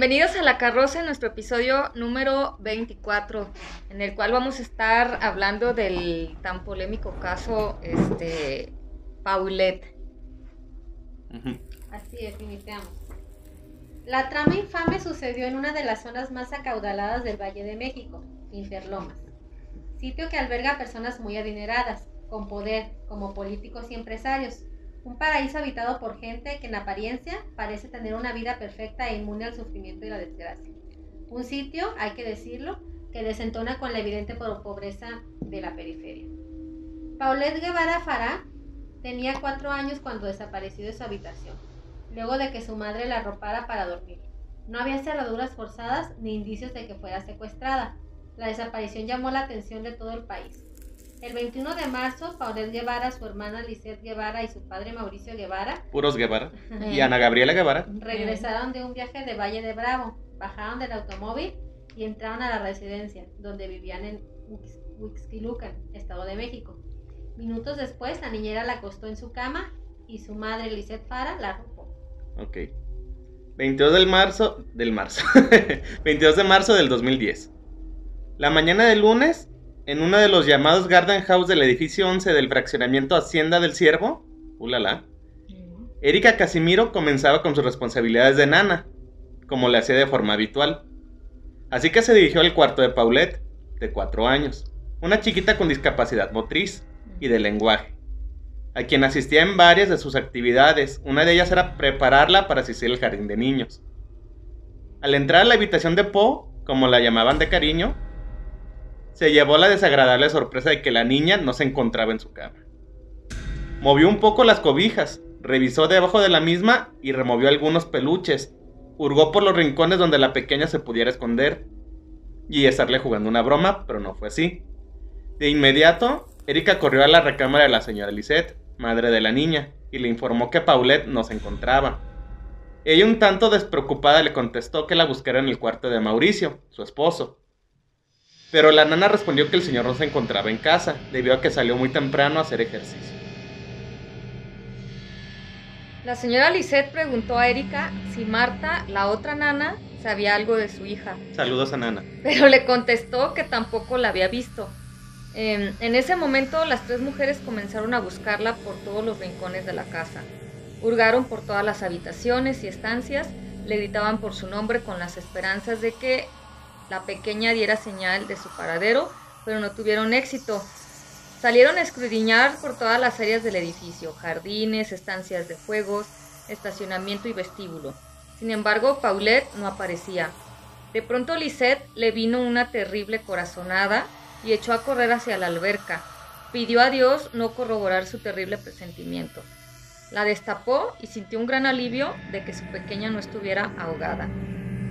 Bienvenidos a La Carroza, en nuestro episodio número 24, en el cual vamos a estar hablando del tan polémico caso este, Paulette. Así es, iniciamos. La trama infame sucedió en una de las zonas más acaudaladas del Valle de México, Interlomas, sitio que alberga a personas muy adineradas, con poder, como políticos y empresarios, un paraíso habitado por gente que en apariencia parece tener una vida perfecta e inmune al sufrimiento y la desgracia. Un sitio, hay que decirlo, que desentona con la evidente pobreza de la periferia. Paulette Guevara Fará tenía cuatro años cuando desapareció de su habitación, luego de que su madre la arropara para dormir. No había cerraduras forzadas ni indicios de que fuera secuestrada. La desaparición llamó la atención de todo el país. El 21 de marzo, Paulette Guevara, su hermana Lisette Guevara y su padre Mauricio Guevara. Puros Guevara. Y Ana Gabriela Guevara. Regresaron de un viaje de Valle de Bravo, bajaron del automóvil y entraron a la residencia, donde vivían en Huixquilucan, Estado de México. Minutos después, la niñera la acostó en su cama y su madre, Lisette Fara, la arropó. Ok. 22 del marzo, del marzo, 22 de marzo del 2010. La mañana del lunes, en uno de los llamados Garden House del edificio 11 del fraccionamiento Hacienda del Ciervo, ulala, Erika Casimiro comenzaba con sus responsabilidades de nana, como le hacía de forma habitual. Así que se dirigió al cuarto de Paulette, de cuatro años, una chiquita con discapacidad motriz y de lenguaje, a quien asistía en varias de sus actividades. Una de ellas era prepararla para asistir al jardín de niños. Al entrar a la habitación de Poe, como la llamaban de cariño, se llevó la desagradable sorpresa de que la niña no se encontraba en su cama. Movió un poco las cobijas, revisó debajo de la misma y removió algunos peluches. Hurgó por los rincones donde la pequeña se pudiera esconder y estarle jugando una broma, pero no fue así. De inmediato, Erika corrió a la recámara de la señora Lisette, madre de la niña, y le informó que Paulette no se encontraba. Ella un tanto despreocupada le contestó que la buscara en el cuarto de Mauricio, su esposo, pero la nana respondió que el señor no se encontraba en casa, debido a que salió muy temprano a hacer ejercicio. La señora Lisette preguntó a Erika si Marta, la otra nana, sabía algo de su hija. Saludos a Nana. Pero le contestó que tampoco la había visto. Eh, en ese momento las tres mujeres comenzaron a buscarla por todos los rincones de la casa. Hurgaron por todas las habitaciones y estancias, le gritaban por su nombre con las esperanzas de que la pequeña diera señal de su paradero, pero no tuvieron éxito. Salieron a escudriñar por todas las áreas del edificio, jardines, estancias de juegos, estacionamiento y vestíbulo. Sin embargo, Paulette no aparecía. De pronto Lisette le vino una terrible corazonada y echó a correr hacia la alberca. Pidió a Dios no corroborar su terrible presentimiento. La destapó y sintió un gran alivio de que su pequeña no estuviera ahogada.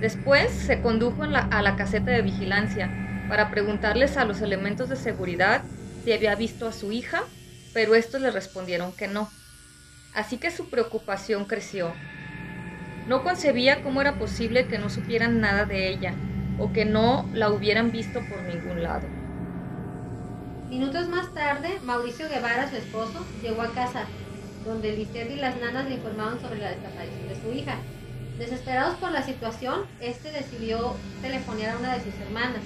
Después se condujo a la caseta de vigilancia para preguntarles a los elementos de seguridad si había visto a su hija, pero estos le respondieron que no. Así que su preocupación creció. No concebía cómo era posible que no supieran nada de ella o que no la hubieran visto por ningún lado. Minutos más tarde, Mauricio Guevara, su esposo, llegó a casa, donde Lisette y las nanas le informaron sobre la desaparición de su hija. Desesperados por la situación, este decidió telefonear a una de sus hermanas,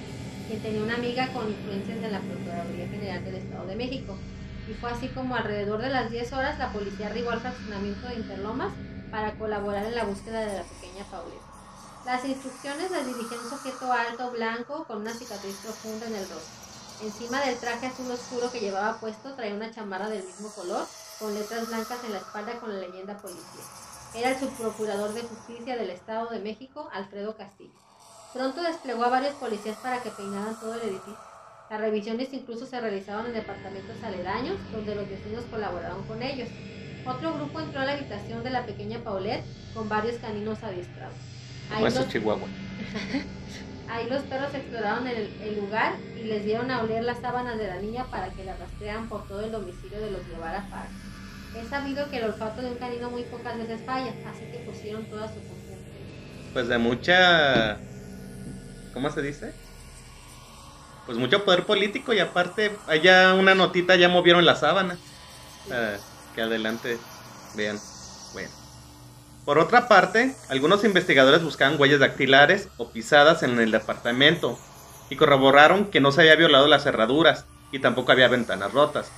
quien tenía una amiga con influencias en la Procuraduría General del Estado de México. Y fue así como alrededor de las 10 horas la policía arribó al fraccionamiento de Interlomas para colaborar en la búsqueda de la pequeña Paulette. Las instrucciones las dirigía un sujeto alto, blanco, con una cicatriz profunda en el rostro. Encima del traje azul oscuro que llevaba puesto traía una chamarra del mismo color, con letras blancas en la espalda con la leyenda policía era el subprocurador de justicia del Estado de México, Alfredo Castillo. Pronto desplegó a varios policías para que peinaran todo el edificio. Las revisiones incluso se realizaban en departamentos aledaños, donde los vecinos colaboraron con ellos. Otro grupo entró a la habitación de la pequeña Paulette con varios caninos adiestrados. Ahí los... Chihuahua. Ahí los perros exploraron el, el, lugar y les dieron a oler las sábanas de la niña para que la rastrearan por todo el domicilio de los Guevara Farc. Es sabido que el olfato de un canino muy pocas veces falla, así que pusieron toda su confianza. Pues de mucha... ¿Cómo se dice? Pues mucho poder político y aparte allá una notita ya movieron la sábana. que adelante vean. Bueno. Por otra parte, algunos investigadores buscaban huellas dactilares o pisadas en el departamento y corroboraron que no se había violado las cerraduras y tampoco había ventanas rotas.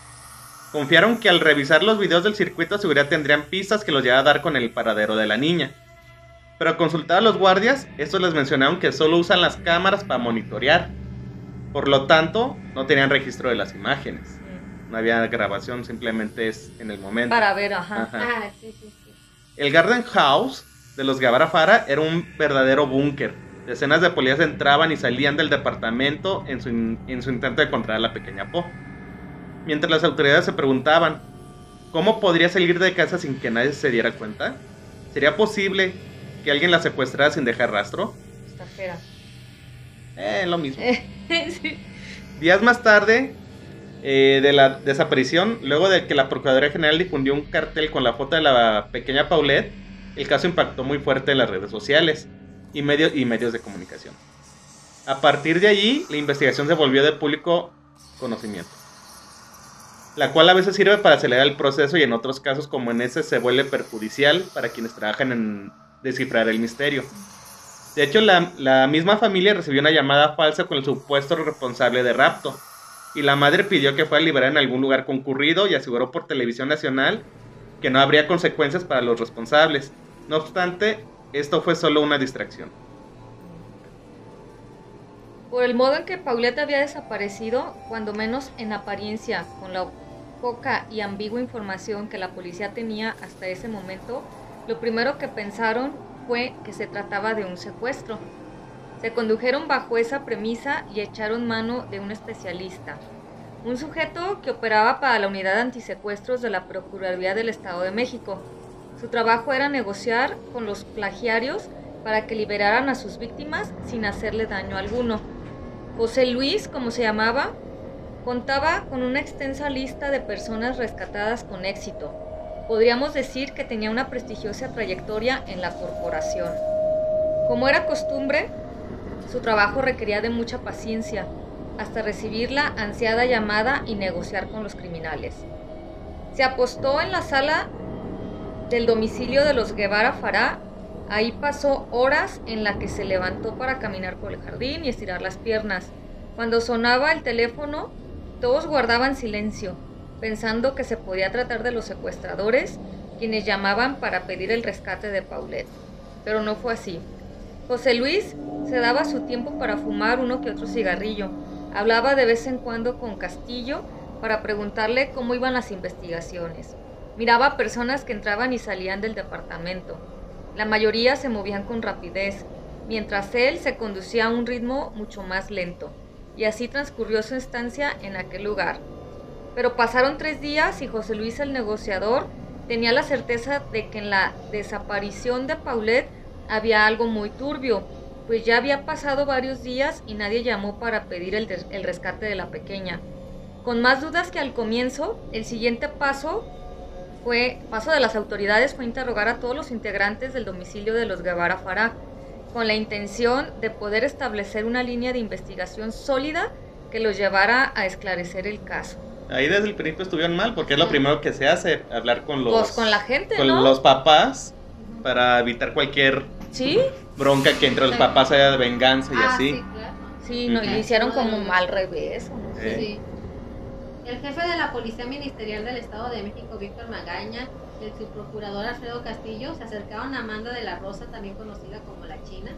Confiaron que al revisar los videos del circuito de seguridad tendrían pistas que los llevaran a dar con el paradero de la niña. Pero al consultar a los guardias, estos les mencionaron que solo usan las cámaras para monitorear. Por lo tanto, no tenían registro de las imágenes. No había grabación, simplemente es en el momento. Para ver, ajá. Ajá. Ah, sí, sí, sí. El Garden House de los Guevara Fara era un verdadero búnker. Decenas de policías entraban y salían del departamento en su, in- en su intento de encontrar a la pequeña Po. Mientras las autoridades se preguntaban, ¿cómo podría salir de casa sin que nadie se diera cuenta? ¿Sería posible que alguien la secuestrara sin dejar rastro? Está fea. Eh, lo mismo. Sí. Días más tarde eh, de la desaparición, luego de que la Procuraduría General difundió un cartel con la foto de la pequeña Paulette, el caso impactó muy fuerte en las redes sociales y, medio- y medios de comunicación. A partir de allí, la investigación se volvió de público conocimiento, la cual a veces sirve para acelerar el proceso y en otros casos, como en ese, se vuelve perjudicial para quienes trabajan en descifrar el misterio. De hecho, la, misma familia recibió una llamada falsa con el supuesto responsable de rapto. Y la madre pidió que fuera liberada en algún lugar concurrido y aseguró por televisión nacional que no habría consecuencias para los responsables. No obstante, esto fue solo una distracción. Por el modo en que Paulette había desaparecido, cuando menos en apariencia, con la poca y ambigua información que la policía tenía hasta ese momento, lo primero que pensaron fue que se trataba de un secuestro. Se condujeron bajo esa premisa y echaron mano de un especialista, un sujeto que operaba para la unidad antisecuestros de la Procuraduría del Estado de México. Su trabajo era negociar con los plagiarios para que liberaran a sus víctimas sin hacerle daño alguno. José Luis, como se llamaba, contaba con una extensa lista de personas rescatadas con éxito. Podríamos decir que tenía una prestigiosa trayectoria en la corporación. Como era costumbre, su trabajo requería de mucha paciencia, hasta recibir la ansiada llamada y negociar con los criminales. Se apostó en la sala del domicilio de los Guevara Fará. Ahí pasó horas en la que se levantó para caminar por el jardín y estirar las piernas. Cuando sonaba el teléfono, todos guardaban silencio, pensando que se podía tratar de los secuestradores, quienes llamaban para pedir el rescate de Paulette. Pero no fue así. José Luis se daba su tiempo para fumar uno que otro cigarrillo. Hablaba de vez en cuando con Castillo para preguntarle cómo iban las investigaciones. Miraba a personas que entraban y salían del departamento. La mayoría se movían con rapidez, mientras él se conducía a un ritmo mucho más lento. Y así transcurrió su estancia en aquel lugar. Pero pasaron tres días y José Luis el negociador tenía la certeza de que en la desaparición de Paulette había algo muy turbio, pues ya había pasado varios días y nadie llamó para pedir el, rescate de la pequeña. Con más dudas que al comienzo, el siguiente paso fue paso de las autoridades fue interrogar a todos los integrantes del domicilio de los Guevara Fará, con la intención de poder establecer una línea de investigación sólida que los llevara a esclarecer el caso. Ahí desde el principio estuvieron mal, porque es lo primero que se hace, hablar con los, Pues con la gente, con ¿no? los papás para evitar cualquier Sí, bronca que entre los Sí. papás haya de venganza y ah, así. sí, claro. sí, no, y Ujú. le hicieron como mal revés. no. Eh. Sí. El jefe de la Policía Ministerial del Estado de México, Víctor Magaña, el subprocurador Alfredo Castillo se acercaron a Amanda de la Rosa, también conocida como la China,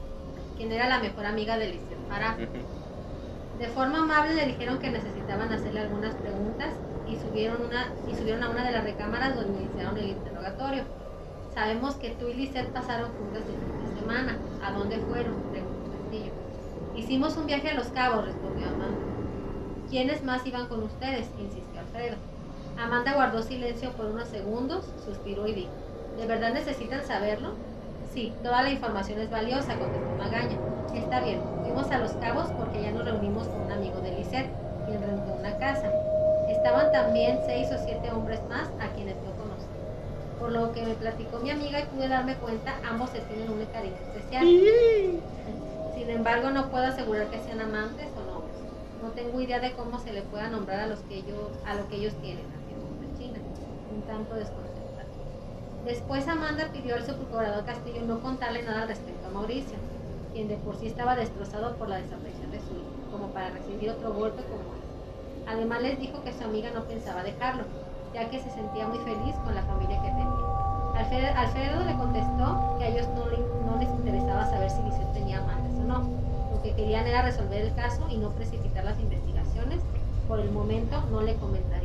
quien era la mejor amiga de Lisette Farah. Ujú. De forma amable le dijeron que necesitaban hacerle algunas preguntas y subieron, una, y subieron a una de las recámaras donde iniciaron el interrogatorio. Sabemos que tú y Lisette pasaron juntas el fin de semana. ¿A dónde fueron? Preguntó Castillo. Hicimos un viaje a Los Cabos, respondió Amanda. ¿Quiénes más iban con ustedes? insistió Alfredo. Amanda guardó silencio por unos segundos, suspiró y dijo, ¿de verdad necesitan saberlo? Sí, toda la información es valiosa, contestó Magaña. Está bien, fuimos a Los Cabos porque ya nos reunimos con un amigo de Lisette, quien rentó una casa. Estaban también seis o siete hombres más a quienes no conocía. Por lo que me platicó mi amiga y pude darme cuenta, ambos se tienen un cariño especial. Sin embargo, no puedo asegurar que sean amantes o novios. No tengo idea de cómo se le pueda nombrar a los que ellos, a lo que ellos tienen, afirmó la China, un tanto desconcertada. Después Amanda pidió al subprocurador Castillo no contarle nada al respecto a Mauricio, quien de por sí estaba destrozado por la desaparición de su hijo, como para recibir otro golpe como ese. Además les dijo que su amiga no pensaba dejarlo, ya que se sentía muy feliz con la familia que tenía. Alfredo, le contestó que a ellos no, no les interesaba saber si Lisette tenía amantes o no. Lo que querían era resolver el caso y no precipitar las investigaciones. Por el momento no le comentarían nada.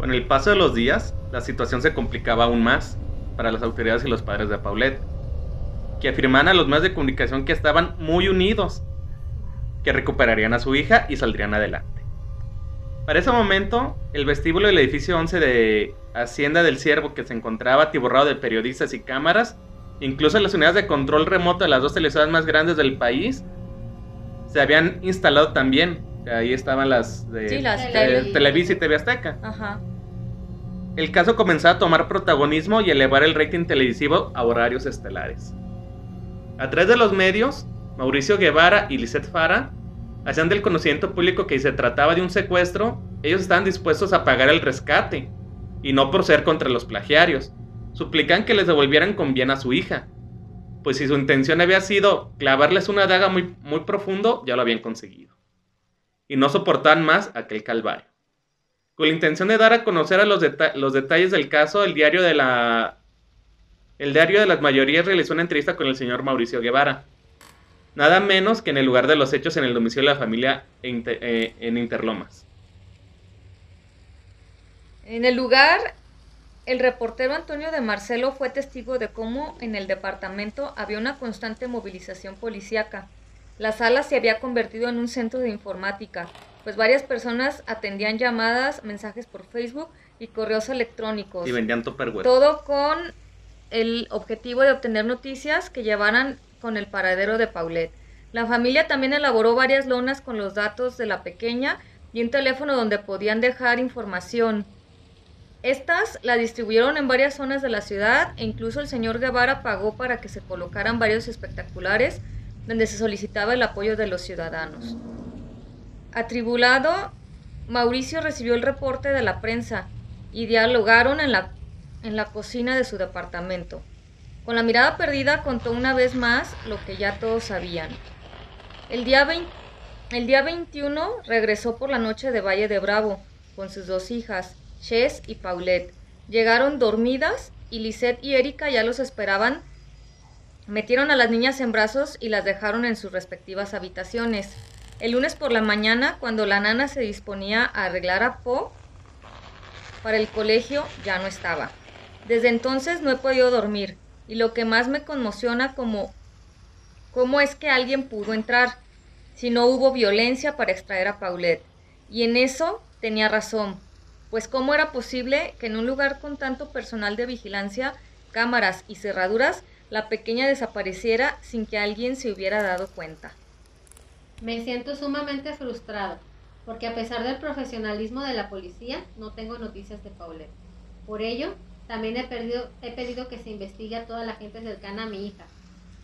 Con el paso de los días, la situación se complicaba aún más para las autoridades y los padres de Paulette, que afirmaban a los medios de comunicación que estaban muy unidos, que recuperarían a su hija y saldrían adelante. Para ese momento, el vestíbulo del edificio 11 de Hacienda del Ciervo, que se encontraba atiborrado de periodistas y cámaras, incluso las unidades de control remoto de las dos televisoras más grandes del país, se habían instalado también. Ahí estaban las de, Televisa y TV Azteca. Ajá el caso comenzó a tomar protagonismo y elevar el rating televisivo a horarios estelares. A través de los medios, Mauricio Guevara y Lisette Fara hacían del conocimiento público que si se trataba de un secuestro, ellos estaban dispuestos a pagar el rescate, y no por ser contra los plagiarios. Suplican que les devolvieran con bien a su hija, pues si su intención había sido clavarles una daga muy, muy profundo, ya lo habían conseguido. Y no soportaban más aquel calvario. Con la intención de dar a conocer a los, los detalles del caso, el diario de la el diario de las mayorías realizó una entrevista con el señor Mauricio Guevara. Nada menos que en el lugar de los hechos en el domicilio de la familia eh, en Interlomas. En el lugar, el reportero Antonio de Marcelo fue testigo de cómo en el departamento había una constante movilización policíaca. La sala se había convertido en un centro de informática, pues varias personas atendían llamadas, mensajes por Facebook y correos electrónicos. Y vendían Tupperware. Todo con el objetivo de obtener noticias que llevaran con el paradero de Paulette. La familia también elaboró varias lonas con los datos de la pequeña y un teléfono donde podían dejar información. Estas la distribuyeron en varias zonas de la ciudad e incluso el señor Guevara pagó para que se colocaran varios espectaculares donde se solicitaba el apoyo de los ciudadanos. Atribulado, Mauricio recibió el reporte de la prensa y dialogaron en la, en la cocina de su departamento. Con la mirada perdida contó una vez más lo que ya todos sabían. El día, el día 21 regresó por la noche de Valle de Bravo con sus dos hijas, Ches y Paulette. Llegaron dormidas y Lisette y Erika ya los esperaban. Metieron a las niñas en brazos y las dejaron en sus respectivas habitaciones. El lunes por la mañana, cuando la nana se disponía a arreglar a Po para el colegio, ya no estaba. Desde entonces no he podido dormir y lo que más me conmociona como cómo es que alguien pudo entrar si no hubo violencia para extraer a Paulette. Y en eso tenía razón, pues cómo era posible que en un lugar con tanto personal de vigilancia, cámaras y cerraduras, la pequeña desapareciera sin que alguien se hubiera dado cuenta. Me siento sumamente frustrado, porque a pesar del profesionalismo de la policía, no tengo noticias de Paulette. Por ello, también he, he pedido que se investigue a toda la gente cercana a mi hija,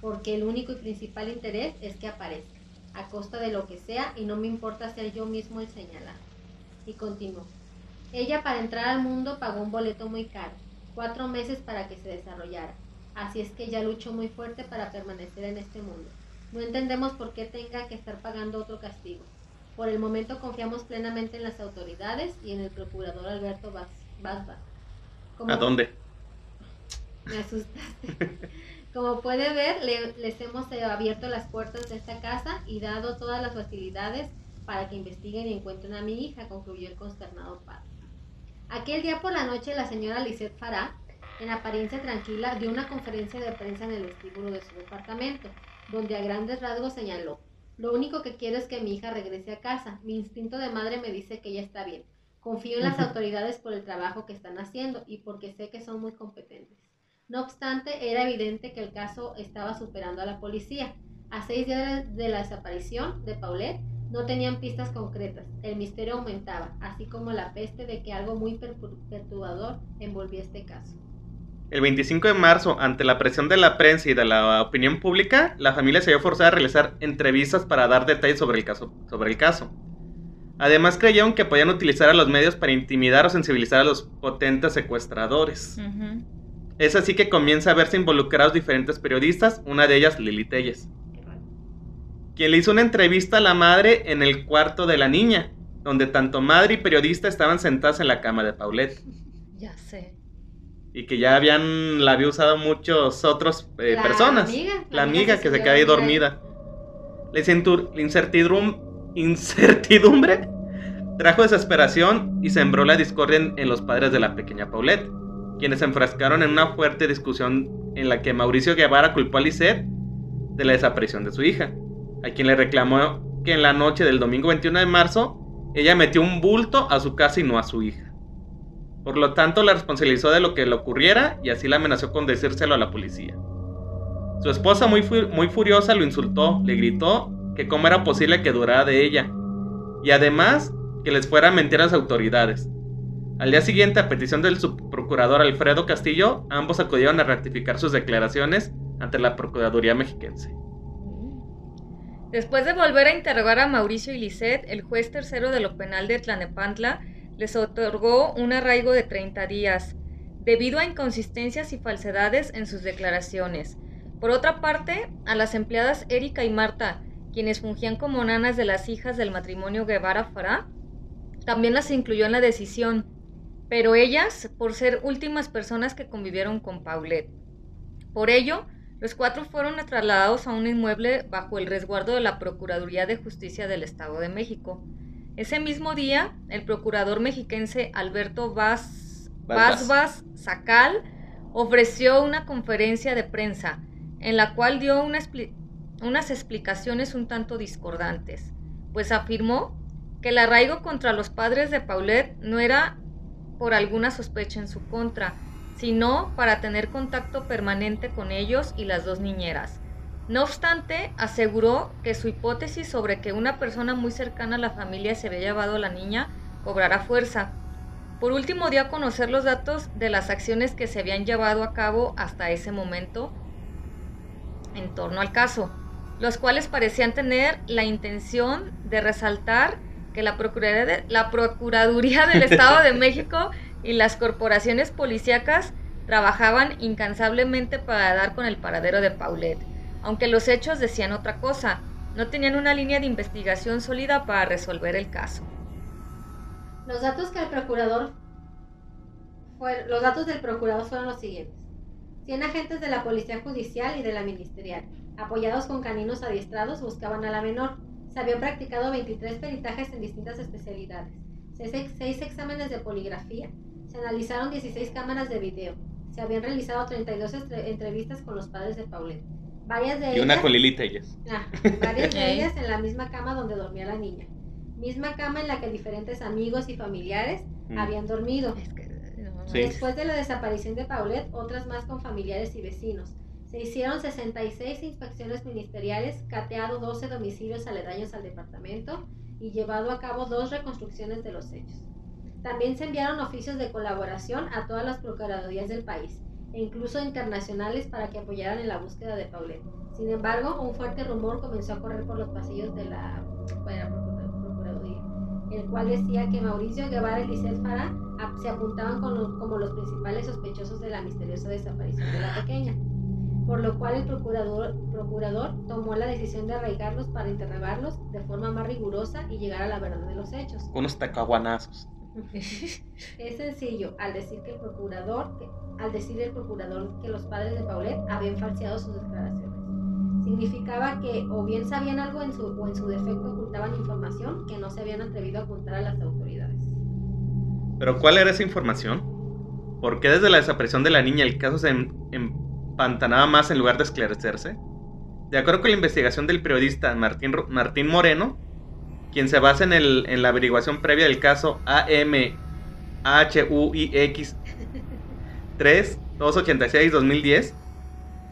porque el único y principal interés es que aparezca, a costa de lo que sea, y no me importa ser yo mismo el señalado. Y continuó. Ella para entrar al mundo pagó un boleto muy caro, cuatro meses para que se desarrollara, así es que ella luchó muy fuerte para permanecer en este mundo. No entendemos por qué tenga que estar pagando otro castigo. Por el momento confiamos plenamente en las autoridades y en el procurador Alberto Basba. ¿A dónde? Me asustaste. Como puede ver, les hemos abierto las puertas de esta casa y dado todas las facilidades para que investiguen y encuentren a mi hija, concluyó el consternado padre. Aquel día por la noche, la señora Lisette Farah, en apariencia tranquila, dio una conferencia de prensa en el vestíbulo de su departamento donde a grandes rasgos señaló, lo único que quiero es que mi hija regrese a casa. Mi instinto de madre me dice que ella está bien. Confío en las autoridades por el trabajo que están haciendo y porque sé que son muy competentes. No obstante, era evidente que el caso estaba superando a la policía. A seis días de la desaparición de Paulette, no tenían pistas concretas. El misterio aumentaba, así como la peste de que algo muy perturbador envolvía este caso. El 25 de marzo, ante la presión de la prensa y de la opinión pública, la familia se vio forzada a realizar entrevistas para dar detalles sobre el caso. Sobre el caso. Además creyeron que podían utilizar a los medios para intimidar o sensibilizar a los potentes secuestradores. Es así que comienza a verse involucrados diferentes periodistas, una de ellas Lili Telles, quien le hizo una entrevista a la madre en el cuarto de la niña, donde tanto madre y periodista estaban sentadas en la cama de Paulette. Ya sé. Y que ya habían, la había usado muchos otros eh, La personas. amiga, la amiga que se quedó ahí dormida. La incertidumbre trajo desesperación y sembró la discordia en, en los padres de la pequeña Paulette, quienes se enfrascaron en una fuerte discusión en la que Mauricio Guevara culpó a Lisette de la desaparición de su hija, a quien le reclamó que en la noche del domingo 21 de marzo ella metió un bulto a su casa y no a su hija. Por lo tanto, la responsabilizó de lo que le ocurriera y así la amenazó con decírselo a la policía. Su esposa, muy, muy furiosa, lo insultó, le gritó que cómo era posible que durara de ella, y además que les fuera a mentir a las autoridades. Al día siguiente, a petición del subprocurador Alfredo Castillo, ambos acudieron a ratificar sus declaraciones ante la Procuraduría Mexiquense. Después de volver a interrogar a Mauricio y Lisette, el juez tercero de lo penal de Tlanepantla les otorgó un arraigo de 30 días, debido a inconsistencias y falsedades en sus declaraciones. Por otra parte, a las empleadas Erika y Marta, quienes fungían como nanas de las hijas del matrimonio Guevara-Fará, también las incluyó en la decisión, pero ellas por ser últimas personas que convivieron con Paulette. Por ello, los cuatro fueron trasladados a un inmueble bajo el resguardo de la Procuraduría de Justicia del Estado de México. Ese mismo día, el procurador mexiquense Alberto Vaz, Vaz, Sacal ofreció una conferencia de prensa en la cual dio una expli- unas explicaciones un tanto discordantes, pues afirmó que el arraigo contra los padres de Paulette no era por alguna sospecha en su contra, sino para tener contacto permanente con ellos y las dos niñeras. No obstante, aseguró que su hipótesis sobre que una persona muy cercana a la familia se había llevado a la niña cobrará fuerza. Por último, dio a conocer los datos de las acciones que se habían llevado a cabo hasta ese momento en torno al caso, los cuales parecían tener la intención de resaltar que la Procuraduría, de- la Procuraduría del Estado de México y las corporaciones policíacas trabajaban incansablemente para dar con el paradero de Paulette, aunque los hechos decían otra cosa, no tenían una línea de investigación sólida para resolver el caso. Los datos que el procurador los datos del procurador fueron los siguientes. 100 agentes de la Policía Judicial y de la Ministerial, apoyados con caninos adiestrados, buscaban a la menor. Se habían practicado 23 peritajes en distintas especialidades, 6 exámenes de poligrafía, se analizaron 16 cámaras de video, se habían realizado 32 estre- entrevistas con los padres de Paulette. Varias de Y una ellas con Lili Telles. Ah, varias de ellas en la misma cama donde dormía la niña. Misma cama en la que diferentes amigos y familiares Mm. habían dormido. Es que, no, Sí. Después de la desaparición de Paulette, otras más con familiares y vecinos. Se hicieron 66 inspecciones ministeriales, cateado 12 domicilios aledaños al departamento y llevado a cabo dos reconstrucciones de los hechos. También se enviaron oficios de colaboración a todas las procuradurías del país e incluso internacionales para que apoyaran en la búsqueda de Paulette. Sin embargo, un fuerte rumor comenzó a correr por los pasillos de la, procuraduría, el cual decía que Mauricio Guevara y Lisette Farah se apuntaban como los principales sospechosos de la misteriosa desaparición de la pequeña. Por lo cual el procurador, procurador tomó la decisión de arraigarlos para interrogarlos de forma más rigurosa y llegar a la verdad de los hechos. Unos tacaguanazos. Es sencillo, al decir que el procurador, al decir el procurador que los padres de Paulette habían falseado sus declaraciones. Significaba que o bien sabían algo en su, o en su defecto ocultaban información que no se habían atrevido a contar a las autoridades. Pero ¿cuál era esa información? ¿Por qué desde la desaparición de la niña el caso se em- empantanaba más en lugar de esclarecerse? De acuerdo con la investigación del periodista Martín, Martín Moreno, quien se basa en, la averiguación previa del caso AMHUIX 3286-2010,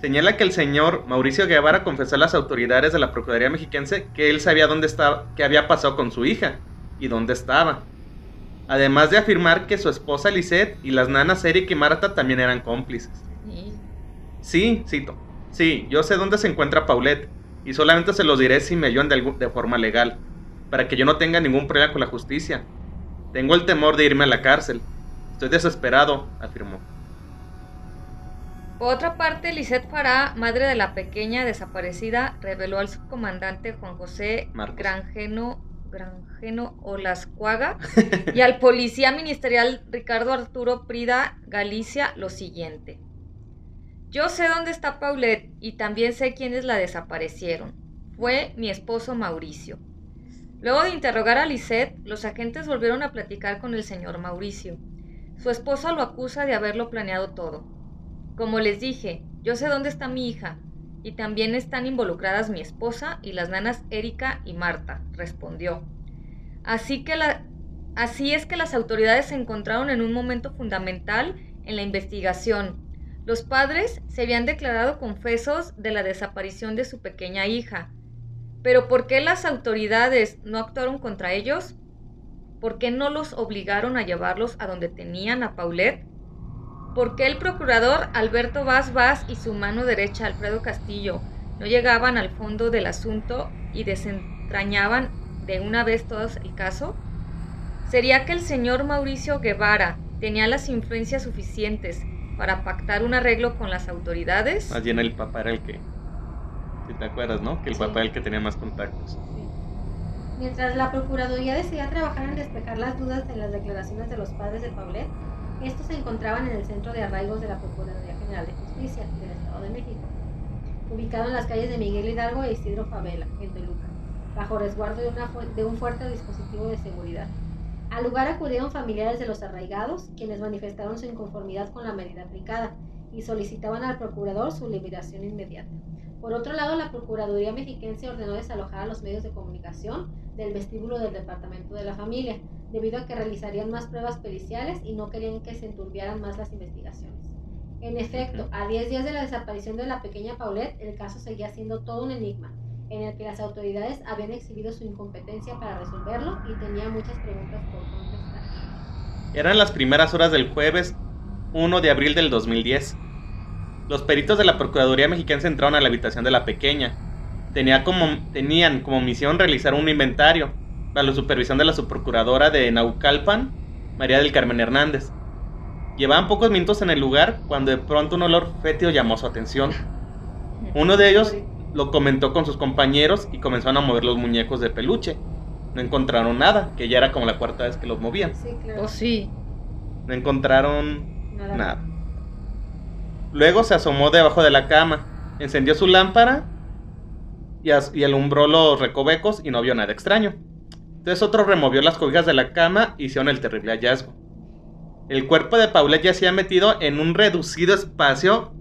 señala que el señor Mauricio Guevara confesó a las autoridades de la Procuraduría Mexiquense que él sabía dónde estaba, qué había pasado con su hija y dónde estaba. Además de afirmar que su esposa Lisette y las nanas Eric y Marta también eran cómplices. Sí, cito. Sí, yo sé dónde se encuentra Paulette y solamente se los diré si me ayudan de forma legal. Para que yo no tenga ningún problema con la justicia. Tengo el temor de irme a la cárcel. Estoy desesperado, afirmó. Por otra parte, Lisette Fará, madre de la pequeña desaparecida, reveló al subcomandante Juan José Granjeno, Granjeno Olascuaga y al policía ministerial Ricardo Arturo Prida Galicia lo siguiente. Yo sé dónde está Paulette y también sé quiénes la desaparecieron. Fue mi esposo Mauricio. Luego de interrogar a Lisette, los agentes volvieron a platicar con el señor Mauricio. Su esposa lo acusa de haberlo planeado todo. Como les dije, yo sé dónde está mi hija, y también están involucradas mi esposa y las nanas Erika y Marta, respondió. Así, que la, así es que las autoridades se encontraron en un momento fundamental en la investigación. Los padres se habían declarado confesos de la desaparición de su pequeña hija, pero ¿por qué las autoridades no actuaron contra ellos? ¿Por qué no los obligaron a llevarlos a donde tenían a Paulette? ¿Por qué el procurador Alberto Vaz Vaz y su mano derecha Alfredo Castillo no llegaban al fondo del asunto y desentrañaban de una vez todo el caso? ¿Sería que el señor Mauricio Guevara tenía las influencias suficientes para pactar un arreglo con las autoridades? Más bien el papá era el que si te acuerdas, ¿no? Que el papá era el que tenía más contactos. Mientras la Procuraduría decidía trabajar en despejar las dudas de las declaraciones de los padres de Paulet, estos se encontraban en el centro de arraigos de la Procuraduría General de Justicia del Estado de México, ubicado en las calles de Miguel Hidalgo e Isidro Favela, en Toluca, bajo resguardo de, una, de un fuerte dispositivo de seguridad. Al lugar acudieron familiares de los arraigados, quienes manifestaron su inconformidad con la medida aplicada y solicitaban al procurador su liberación inmediata. Por otro lado, la Procuraduría Mexiquense ordenó desalojar a los medios de comunicación del vestíbulo del Departamento de la Familia, debido a que realizarían más pruebas periciales y no querían que se enturbiaran más las investigaciones. En efecto, a 10 días de la desaparición de la pequeña Paulette, el caso seguía siendo todo un enigma, en el que las autoridades habían exhibido su incompetencia para resolverlo y tenía muchas preguntas por contestar. Eran las primeras horas del jueves 1 de abril del 2010. Los peritos de la Procuraduría Mexicana entraron a la habitación de la pequeña. Tenía como, tenían como misión realizar un inventario, bajo la supervisión de la subprocuradora de Naucalpan, María del Carmen Hernández. Llevaban pocos minutos en el lugar cuando de pronto un olor fétido llamó su atención. Uno de ellos lo comentó con sus compañeros y comenzaron a mover los muñecos de peluche. No encontraron nada, que ya era como la cuarta vez que los movían. Sí, claro. Oh, sí. No encontraron nada. Luego se asomó debajo de la cama, encendió su lámpara y, alumbró los recovecos y no vio nada extraño. Entonces otro removió las cobijas de la cama y hicieron el terrible hallazgo. El cuerpo de Paulette ya se había metido en un reducido espacio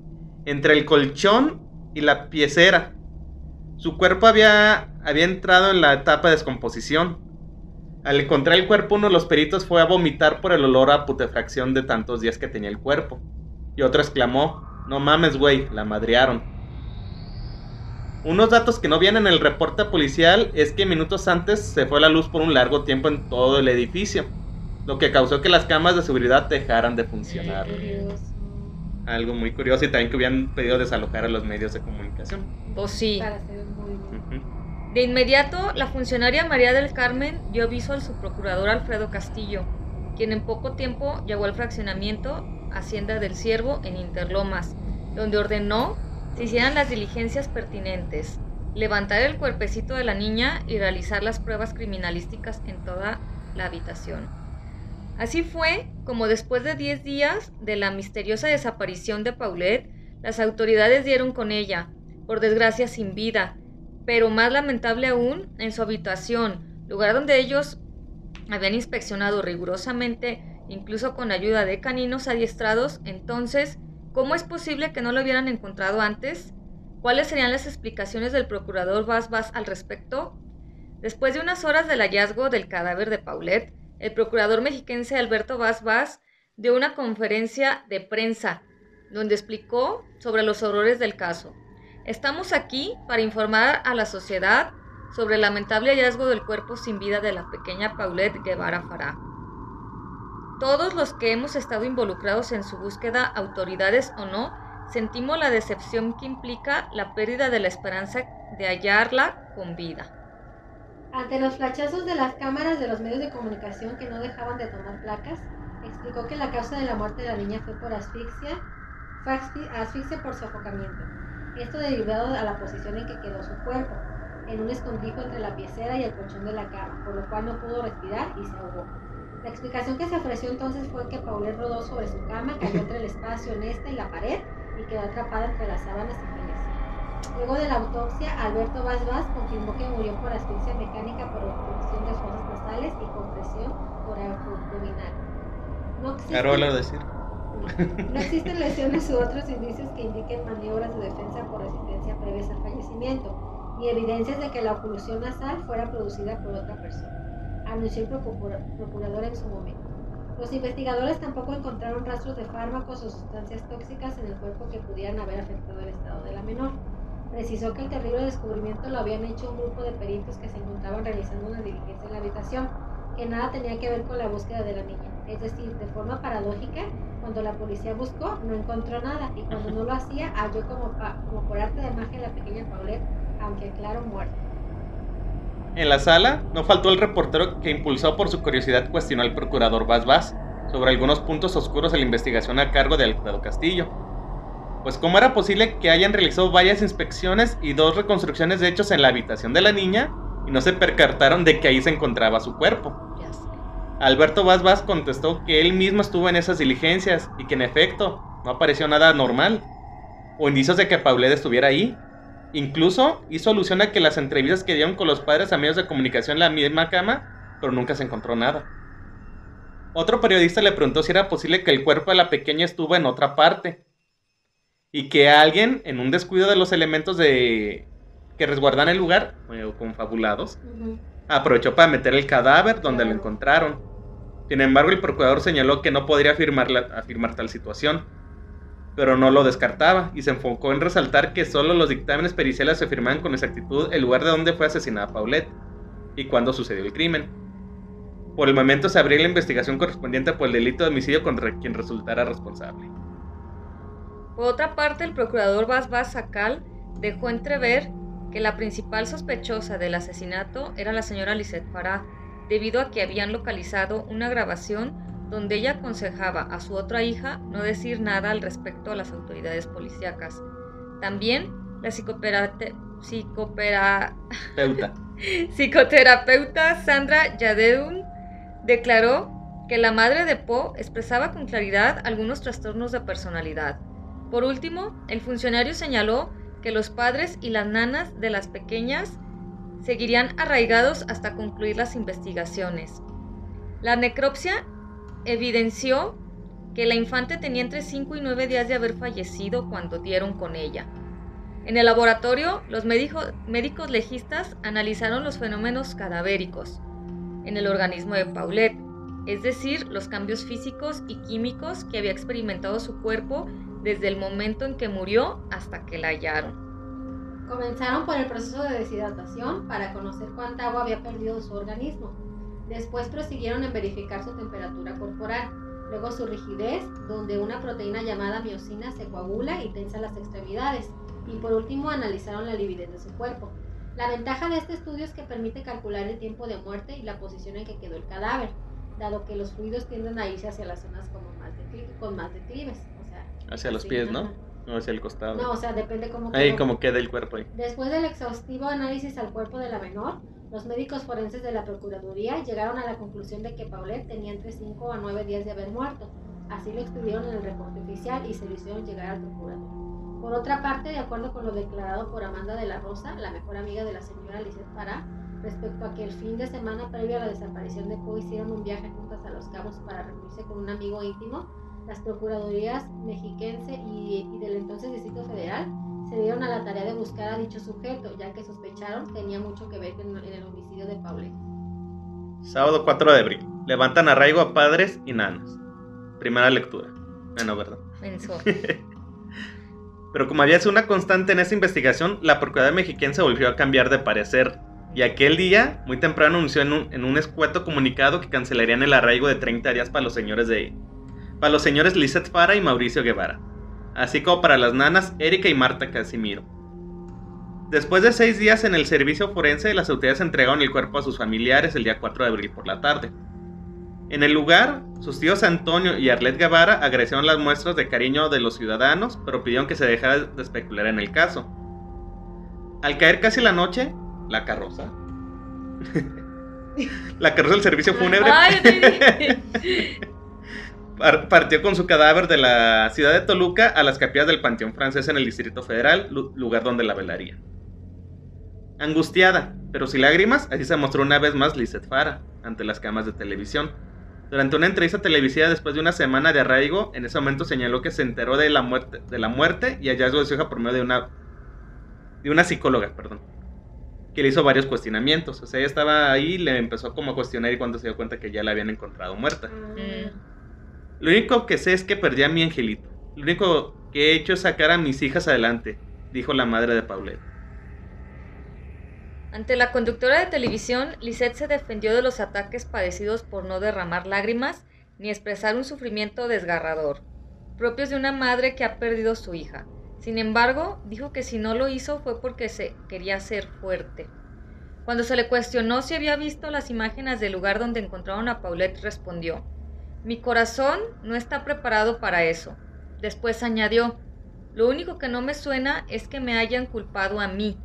entre el colchón y la piecera. Su cuerpo había, había entrado en la etapa de descomposición. Al encontrar el cuerpo, uno de los peritos fue a vomitar por el olor a putrefacción de tantos días que tenía el cuerpo. Y otro exclamó, no mames, güey, la madrearon. Unos datos que no vienen en el reporte policial es que minutos antes se fue la luz por un largo tiempo en todo el edificio, lo que causó que las cámaras de seguridad dejaran de funcionar. Algo muy curioso y también que hubieran pedido desalojar a los medios de comunicación. Pues sí. De inmediato, la funcionaria María del Carmen dio aviso al subprocurador Alfredo Castillo, quien en poco tiempo llegó al fraccionamiento Hacienda del Ciervo en Interlomas, donde ordenó se hicieran las diligencias pertinentes, levantar el cuerpecito de la niña y realizar las pruebas criminalísticas en toda la habitación. Así fue como después de 10 días de la misteriosa desaparición de Paulette, las autoridades dieron con ella, por desgracia sin vida, pero más lamentable aún, en su habitación, lugar donde ellos habían inspeccionado rigurosamente incluso con ayuda de caninos adiestrados, entonces, ¿cómo es posible que no lo hubieran encontrado antes? ¿Cuáles serían las explicaciones del procurador Vaz al respecto? Después de unas horas del hallazgo del cadáver de Paulette, el procurador mexiquense Alberto Vaz Vaz dio una conferencia de prensa donde explicó sobre los horrores del caso. Estamos aquí para informar a la sociedad sobre el lamentable hallazgo del cuerpo sin vida de la pequeña Paulette Guevara Farah. Todos los que hemos estado involucrados en su búsqueda, autoridades o no, sentimos la decepción que implica la pérdida de la esperanza de hallarla con vida. Ante los flachazos de las cámaras de los medios de comunicación que no dejaban de tomar placas, explicó que la causa de la muerte de la niña fue por asfixia, asfixia por sofocamiento. Esto derivado a la posición en que quedó su cuerpo, en un escondrijo entre la piecera y el colchón de la cama, por lo cual no pudo respirar y se ahogó. La explicación que se ofreció entonces fue que Paulette rodó sobre su cama, cayó entre el espacio en esta y la pared y quedó atrapada entre las sábanas y peneció. Luego de la autopsia, Alberto Vaz Vaz confirmó que murió por asfixia mecánica por obstrucción de fosas nasales y compresión por abdominal. No existen, decir. No existen lesiones u otros indicios que indiquen maniobras de defensa por resistencia previas al fallecimiento, ni evidencias de que la oclusión nasal fuera producida por otra persona, anunció el procurador en su momento. Los investigadores tampoco encontraron rastros de fármacos o sustancias tóxicas en el cuerpo que pudieran haber afectado el estado de la menor. Precisó que el terrible descubrimiento lo habían hecho un grupo de peritos que se encontraban realizando una diligencia en la habitación, que nada tenía que ver con la búsqueda de la niña. Es decir, de forma paradójica, cuando la policía buscó, no encontró nada, y cuando no lo hacía, halló como, como por arte de magia la pequeña Paulette, aunque claro, muerta. En la sala, no faltó el reportero que impulsó por su curiosidad cuestionó al procurador Vaz Vaz sobre algunos puntos oscuros de la investigación a cargo de Alfredo Castillo. Pues cómo era posible que hayan realizado varias inspecciones y dos reconstrucciones de hechos en la habitación de la niña y no se percataron de que ahí se encontraba su cuerpo. Alberto Vaz Vaz contestó que él mismo estuvo en esas diligencias y que en efecto no apareció nada normal o indicios de que Paulette estuviera ahí. Incluso hizo alusión a que las entrevistas que dieron con los padres a medios de comunicación en la misma cama, pero nunca se encontró nada. Otro periodista le preguntó si era posible que el cuerpo de la pequeña estuvo en otra parte y que alguien, en un descuido de los elementos de que resguardan el lugar, o confabulados, aprovechó para meter el cadáver donde lo encontraron. Sin embargo, el procurador señaló que no podría afirmar, afirmar tal situación pero no lo descartaba y se enfocó en resaltar que solo los dictámenes periciales afirmaban con exactitud el lugar de donde fue asesinada Paulette y cuándo sucedió el crimen. Por el momento se abrió la investigación correspondiente por el delito de homicidio contra quien resultara responsable. Por otra parte, el procurador Bas Bas Sacal dejó entrever que la principal sospechosa del asesinato era la señora Lisette Farah, debido a que habían localizado una grabación donde ella aconsejaba a su otra hija no decir nada al respecto a las autoridades policíacas. También la psicoterapeuta Sandra Yadeun declaró que la madre de Poe expresaba con claridad algunos trastornos de personalidad. Por último, el funcionario señaló que los padres y las nanas de las pequeñas seguirían arraigados hasta concluir las investigaciones. La necropsia evidenció que la infante tenía entre 5 y 9 días de haber fallecido cuando dieron con ella. En el laboratorio, los médicos legistas analizaron los fenómenos cadavéricos en el organismo de Paulette, es decir, los cambios físicos y químicos que había experimentado su cuerpo desde el momento en que murió hasta que la hallaron. Comenzaron por el proceso de deshidratación para conocer cuánta agua había perdido su organismo Después prosiguieron en verificar su temperatura corporal, luego su rigidez, donde una proteína llamada miocina se coagula y tensa las extremidades, y por último analizaron la lividez de su cuerpo. La ventaja de este estudio es que permite calcular el tiempo de muerte y la posición en que quedó el cadáver, dado que los fluidos tienden a irse hacia las zonas como más con más declives. hacia los pies, ¿no? No hacia el costado. No, o sea, depende cómo Ahí, queda el cuerpo ahí. Después del exhaustivo análisis al cuerpo de la menor, los médicos forenses de la Procuraduría llegaron a la conclusión de que Paulette tenía entre 5 a 9 días de haber muerto. Así lo expidieron en el reporte oficial y se lo hicieron llegar al procurador. Por otra parte, de acuerdo con lo declarado por Amanda de la Rosa, la mejor amiga de la señora Lizeth Pará, respecto a que el fin de semana previo a la desaparición de Poe hicieron un viaje juntas a Los Cabos para reunirse con un amigo íntimo, las procuradurías mexiquense y, y del entonces Distrito Federal se dieron a la tarea de buscar a dicho sujeto, ya que sospecharon tenía mucho que ver en el homicidio de Paulette. Sábado 4 de abril. Levantan arraigo a padres y nanas. Primera lectura. Ah, no, ¿verdad? Pero como había sido una constante en esa investigación, la Procuraduría Mexiquense volvió a cambiar de parecer. Y aquel día, muy temprano, anunció en un, en un escueto comunicado que cancelarían el arraigo de 30 días para los señores de... Para los señores Lizeth Fara y Mauricio Guevara así como para las nanas Erika y Marta Casimiro. Después de seis días en el servicio forense, las autoridades entregaron el cuerpo a sus familiares el día 4 de abril por la tarde. En el lugar, sus tíos Antonio y Arlet Guevara agradecieron las muestras de cariño de los ciudadanos, pero pidieron que se dejara de especular en el caso. Al caer casi la noche, la carroza. la carroza del servicio fúnebre partió con su cadáver de la ciudad de Toluca a las capillas del Panteón Francés en el Distrito Federal, lugar donde la velaría. Angustiada, pero sin lágrimas, así se mostró una vez más Lizeth Fara ante las camas de televisión. Durante una entrevista televisiva después de una semana de arraigo, en ese momento señaló que se enteró de la muerte, de la muerte y hallazgo de su hija por medio de una, de una psicóloga, perdón, que le hizo varios cuestionamientos. O sea, ella estaba ahí, le empezó como a cuestionar y cuando se dio cuenta que ya la habían encontrado muerta. Mm. Lo único que sé es que perdí a mi angelito. Lo único que he hecho es sacar a mis hijas adelante, dijo la madre de Paulette. Ante la conductora de televisión, Lisette se defendió de los ataques padecidos por no derramar lágrimas ni expresar un sufrimiento desgarrador, propios de una madre que ha perdido su hija. Sin embargo, dijo que si no lo hizo fue porque se quería ser fuerte. Cuando se le cuestionó si había visto las imágenes del lugar donde encontraron a Paulette, respondió, Mi corazón no está preparado para eso. Después añadió, Lo único que no me suena es que me hayan culpado a mí,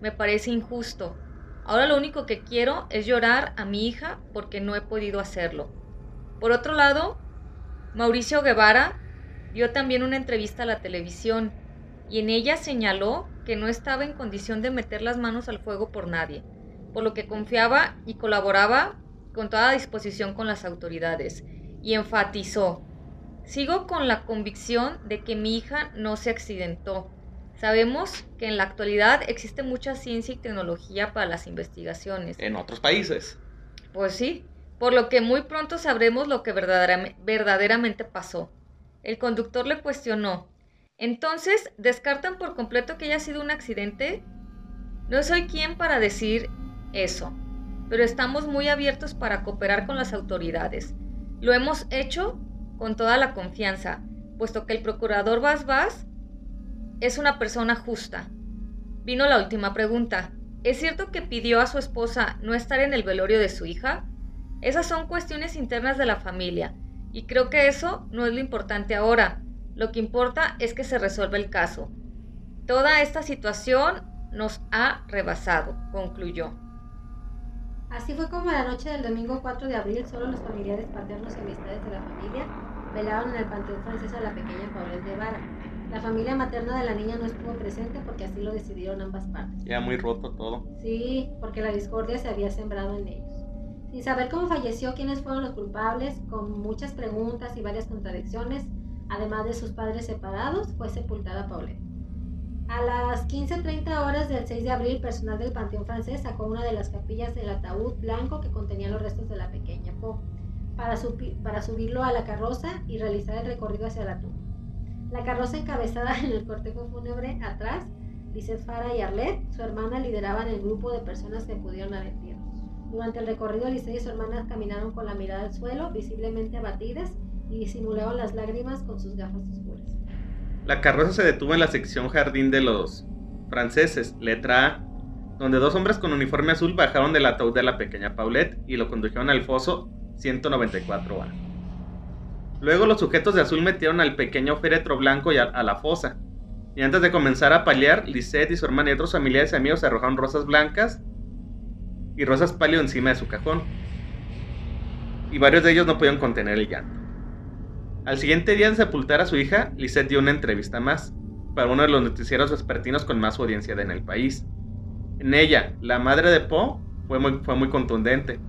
me parece injusto. Ahora lo único que quiero es llorar a mi hija porque no he podido hacerlo. Por otro lado, Mauricio Guevara dio también una entrevista a la televisión y en ella señaló que no estaba en condición de meter las manos al fuego por nadie, por lo que confiaba y colaboraba con toda disposición con las autoridades y enfatizó, sigo con la convicción de que mi hija no se accidentó, Sabemos que en la actualidad existe mucha ciencia y tecnología para las investigaciones. En otros países. Pues sí, por lo que muy pronto sabremos lo que verdaderamente pasó. El conductor le cuestionó. Entonces, ¿descartan por completo que haya sido un accidente? No soy quien para decir eso, pero estamos muy abiertos para cooperar con las autoridades. Lo hemos hecho con toda la confianza, puesto que el procurador Vaz Vaz es una persona justa. Vino la última pregunta. ¿Es cierto que pidió a su esposa no estar en el velorio de su hija? Esas son cuestiones internas de la familia, y creo que eso no es lo importante ahora. Lo que importa es que se resuelva el caso. Toda esta situación nos ha rebasado, concluyó. Así fue como la noche del domingo 4 de abril solo los familiares paternos y amistades de la familia velaron en el panteón francés a la pequeña Paulette Guevara, la familia materna de la niña no estuvo presente porque así lo decidieron ambas partes. Ya muy roto todo. Sí, porque la discordia se había sembrado en ellos. Sin saber cómo falleció, quiénes fueron los culpables, con muchas preguntas y varias contradicciones, además de sus padres separados, fue sepultada Paulette. A las 15.30 horas del 6 de abril, personal del Panteón francés sacó una de las capillas del ataúd blanco que contenía los restos de la pequeña Po para, subirlo a la carroza y realizar el recorrido hacia la tumba. La carroza encabezada en el cortejo fúnebre atrás, Lizeth Fara y Arlette, su hermana, lideraban el grupo de personas que acudieron al entierro. Durante el recorrido, Lizeth y su hermana caminaron con la mirada al suelo, visiblemente abatidas, y disimulaban las lágrimas con sus gafas oscuras. La carroza se detuvo en la sección jardín de los franceses, letra A, donde dos hombres con uniforme azul bajaron del ataúd de la pequeña Paulette y lo condujeron al foso 194A. Luego los sujetos de azul metieron al pequeño féretro blanco y a, la fosa. Y antes de comenzar a paliar, Lisette y su hermana y otros familiares y amigos arrojaron rosas blancas y rosas pálido encima de su cajón. Y varios de ellos no pudieron contener el llanto. Al siguiente día de sepultar a su hija, Lisette dio una entrevista más, para uno de los noticieros vespertinos con más audiencia en el país. En ella, la madre de Poe fue muy, contundente.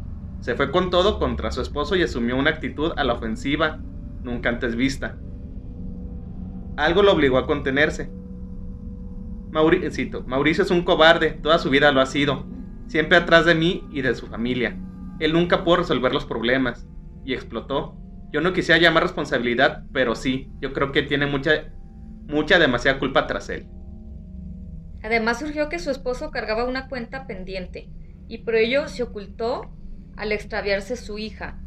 Se fue con todo contra su esposo y asumió una actitud a la ofensiva, nunca antes vista. Algo lo obligó a contenerse. Mauricio, Mauricio es un cobarde, toda su vida lo ha sido, siempre atrás de mí y de su familia. Él nunca pudo resolver los problemas y explotó. Yo no quisiera llamar responsabilidad, pero sí, yo creo que tiene mucha, mucha, demasiada culpa tras él. Además surgió que su esposo cargaba una cuenta pendiente y por ello se ocultó al extraviarse su hija,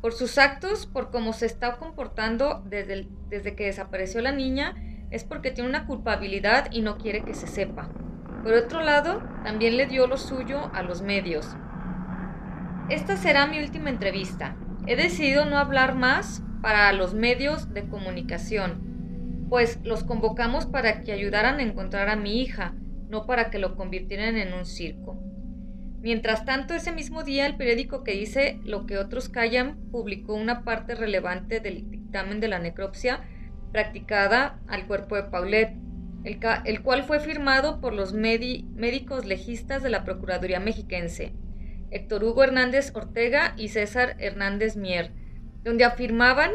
por sus actos, por cómo se está comportando desde, desde que desapareció la niña, es porque tiene una culpabilidad y no quiere que se sepa. Por otro lado, también le dio lo suyo a los medios. Esta será mi última entrevista. He decidido no hablar más para los medios de comunicación, pues los convocamos para que ayudaran a encontrar a mi hija, no para que lo convirtieran en un circo. Mientras tanto, ese mismo día, el periódico que dice lo que otros callan publicó una parte relevante del dictamen de la necropsia practicada al cuerpo de Paulette, el, cual fue firmado por los médicos legistas de la Procuraduría Mexiquense, Héctor Hugo Hernández Ortega y César Hernández Mier, donde afirmaban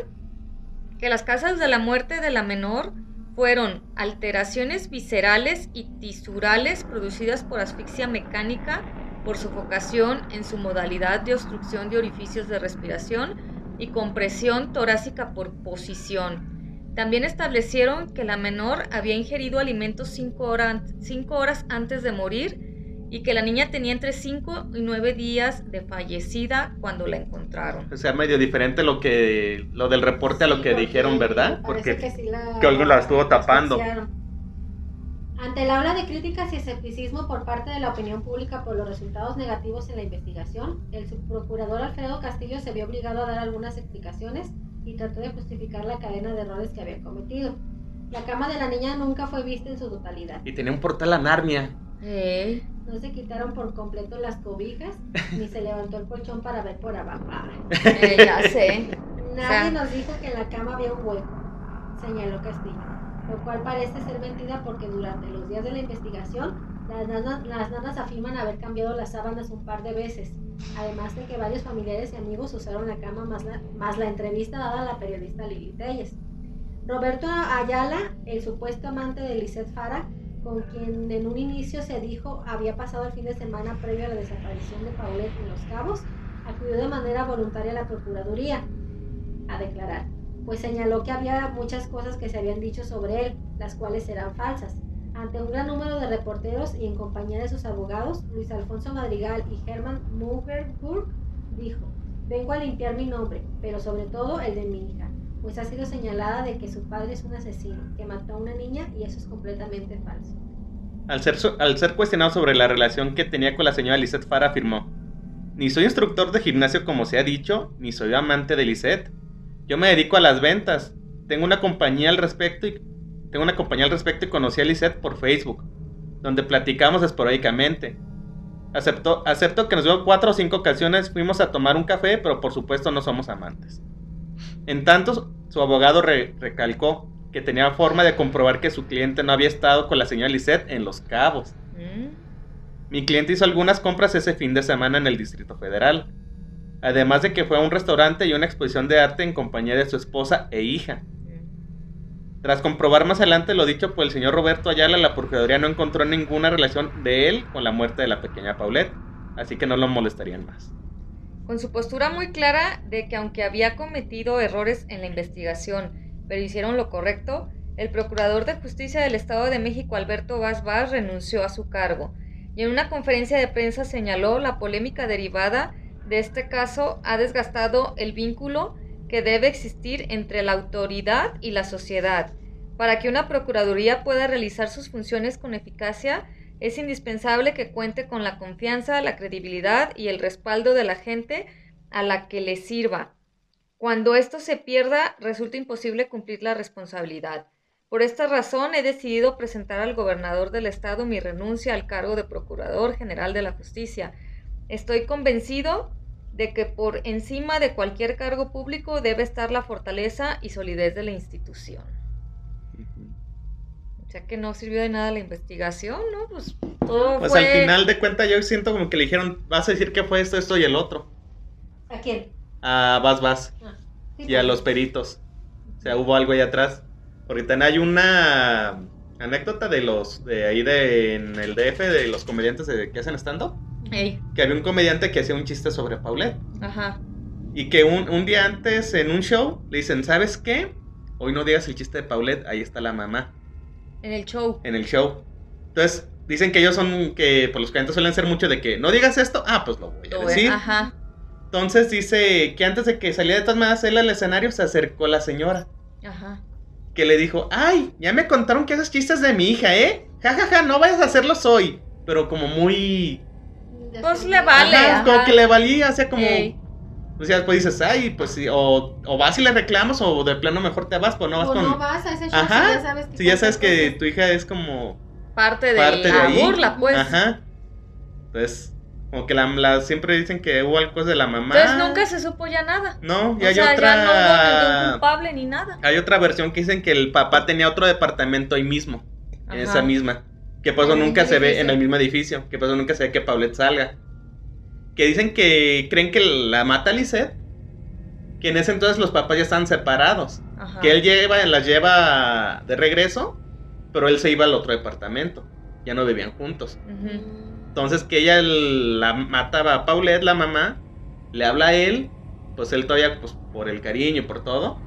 que las causas de la muerte de la menor fueron alteraciones viscerales y tisurales producidas por asfixia mecánica por sofocación en su modalidad de obstrucción de orificios de respiración y compresión torácica por posición. También establecieron que la menor había ingerido alimentos 5 horas, antes de morir y que la niña tenía entre 5 y 9 días de fallecida cuando la encontraron. O sea, medio diferente lo que lo del reporte a lo que dijeron, ¿verdad? Porque que, que, algo la estuvo tapando. Ante la ola de críticas y escepticismo por parte de la opinión pública por los resultados negativos en la investigación, el subprocurador Alfredo Castillo se vio obligado a dar algunas explicaciones y trató de justificar la cadena de errores que había cometido. La cama de la niña nunca fue vista en su totalidad. Y tenía un portal a Narnia. No se quitaron por completo las cobijas, ni se levantó el colchón para ver por abajo. ya sé. Nadie nos dijo que en la cama había un hueco, señaló Castillo lo cual parece ser mentira porque durante los días de la investigación las nanas, afirman haber cambiado las sábanas un par de veces, además de que varios familiares y amigos usaron la cama más la, más la entrevista dada a la periodista Lili Telles. Roberto Ayala, el supuesto amante de Lisette Fara, con quien en un inicio se dijo había pasado el fin de semana previo a la desaparición de Paulette en Los Cabos, acudió de manera voluntaria a la Procuraduría a declarar pues señaló que había muchas cosas que se habían dicho sobre él, las cuales eran falsas. Ante un gran número de reporteros y en compañía de sus abogados, Luis Alfonso Madrigal y Herman Mugerburg dijo, vengo a limpiar mi nombre, pero sobre todo el de mi hija, pues ha sido señalada de que su padre es un asesino, que mató a una niña y eso es completamente falso. Al ser, cuestionado sobre la relación que tenía con la señora Lisette Farah, afirmó, ni soy instructor de gimnasio como se ha dicho, ni soy amante de Lisette. Yo me dedico a las ventas. Tengo una compañía al respecto y tengo una conocí a Lisette por Facebook, donde platicamos esporádicamente. Acepto, que nos dio cuatro o cinco ocasiones, fuimos a tomar un café, pero por supuesto no somos amantes. En tanto, su abogado recalcó que tenía forma de comprobar que su cliente no había estado con la señora Lisette en Los Cabos. Mm. Mi cliente hizo algunas compras ese fin de semana en el Distrito Federal además de que fue a un restaurante y una exposición de arte en compañía de su esposa e hija. Tras comprobar más adelante lo dicho por el señor Roberto Ayala, la Procuraduría no encontró ninguna relación de él con la muerte de la pequeña Paulette, así que no lo molestarían más. Con su postura muy clara de que aunque había cometido errores en la investigación, pero hicieron lo correcto, el Procurador de Justicia del Estado de México, Alberto Vaz Vaz, renunció a su cargo y en una conferencia de prensa señaló la polémica derivada de este caso ha desgastado el vínculo que debe existir entre la autoridad y la sociedad. Para que una Procuraduría pueda realizar sus funciones con eficacia, es indispensable que cuente con la confianza, la credibilidad y el respaldo de la gente a la que le sirva. Cuando esto se pierda, resulta imposible cumplir la responsabilidad. Por esta razón, he decidido presentar al gobernador del estado mi renuncia al cargo de Procurador General de la Justicia. Estoy convencido de que por encima de cualquier cargo público debe estar la fortaleza y solidez de la institución. O sea que no sirvió de nada la investigación, ¿no? Pues todo Pues al final de cuentas yo siento como que le dijeron, vas a decir que fue esto, esto y el otro. ¿A quién? A Vas Vas. Ah, y a pues. los peritos. O sea, hubo algo ahí atrás. Porque también hay una anécdota de los, de ahí de, en el DF, de los comediantes de, que hacen stand-up que había un comediante que hacía un chiste sobre Paulette. Ajá. Y que un, día antes en un show le dicen, ¿sabes qué? Hoy no digas el chiste de Paulette, ahí está la mamá. En el show. En el show. Entonces, dicen que ellos son, que pues, los comediantes suelen ser mucho de que, no digas esto, ah, pues lo voy a decir. Ajá. Entonces dice que antes de que saliera de todas maneras él al escenario se acercó la señora. Ajá. Que le dijo, ay, ya me contaron que haces chistes de mi hija, ¿eh? jajaja, ja, ja, no vayas a hacerlo hoy. Pero como muy. Pues le vale. Ajá, como que le valía, o sea, como. O sea, pues dices, ay, pues sí, o, o vas y le reclamas, o de plano mejor te vas, pues no vas o con. no vas a ese show Ajá. si ya sabes que. Si ya sabes que tu hija es como. Parte de Parte de la ahí. burla, pues. Ajá. Entonces, como que la, la- siempre dicen que hubo algo de la mamá. Entonces nunca se supo ya nada. No, y o hay sea, otra. ya no hubo ningún culpable ni nada. Hay otra versión que dicen que el papá tenía otro departamento ahí mismo, en esa misma. Que por eso el nunca se ve en el mismo edificio. Que por eso nunca se ve que Paulette salga. Que dicen que creen que la mata Lisette. Que en ese entonces los papás ya estaban separados. Ajá. Que él lleva, las lleva de regreso. Pero él se iba al otro departamento. Ya no vivían juntos. Entonces que ella la mataba a Paulette, la mamá, le habla a él, pues él todavía, pues por el cariño y por todo,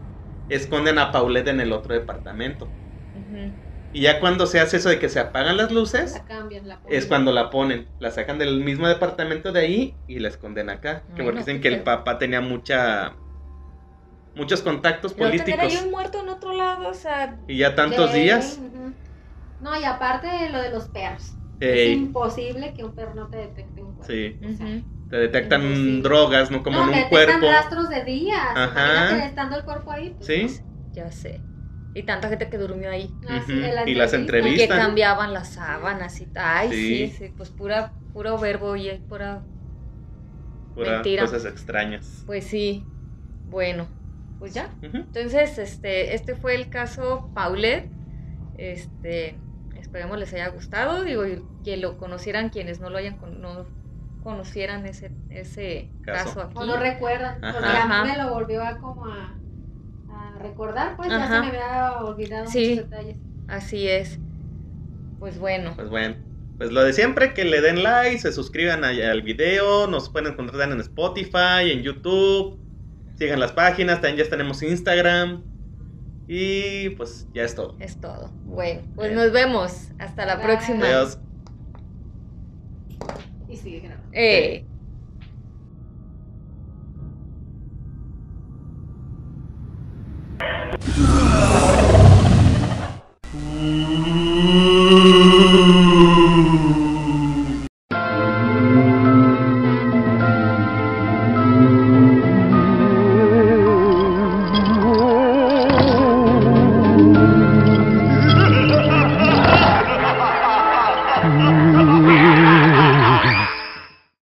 esconden a Paulette en el otro departamento. Ujú. Y ya cuando se hace eso de que se apagan las luces, La cambian, la ponen. es cuando la ponen, la sacan del mismo departamento de ahí y la esconden acá. Que Ay, porque no, dicen que el papá tenía mucha muchos contactos Pero políticos ahí un muerto en otro lado, o sea, y ya tantos Sí, días. ujú. No, y aparte de lo de los perros. Es ey, imposible que un perro no te detecte un cuerpo. sí, O sea, te detectan Imposible. drogas, no como no, en un detectan cuerpo. rastros de días. Ajá. Imagínate estando el cuerpo ahí. pues, Sí. no. ya sé. Y tanta gente que durmió ahí. Ah, la Y las Y entrevistas. que ¿Viste? cambiaban las sábanas y tal. Ay, sí. Sí. sí, pues pura, puro verbo y pura. Pura Mentira. cosas extrañas. Pues sí. Bueno, pues ya. Entonces, este, este fue el caso Paulette. Este, esperemos les haya gustado. Digo, y que lo conocieran quienes no lo hayan no conocieran ese, ese Caso. caso, aquí. O no recuerdan. Ajá. Porque a mí me lo volvió a como a, a recordar, pues ya se me había olvidado Sí. muchos detalles. Así es. Pues bueno. Pues bueno, pues lo de siempre, que le den like, se suscriban al video, nos pueden encontrar en Spotify, en YouTube, sigan las páginas, también ya tenemos Instagram. Y pues ya es todo. Es todo. Bueno, pues Bien. nos vemos. Hasta la Bye. próxima. Adiós. Y sigue grabando. Eh. Mmm. -hmm.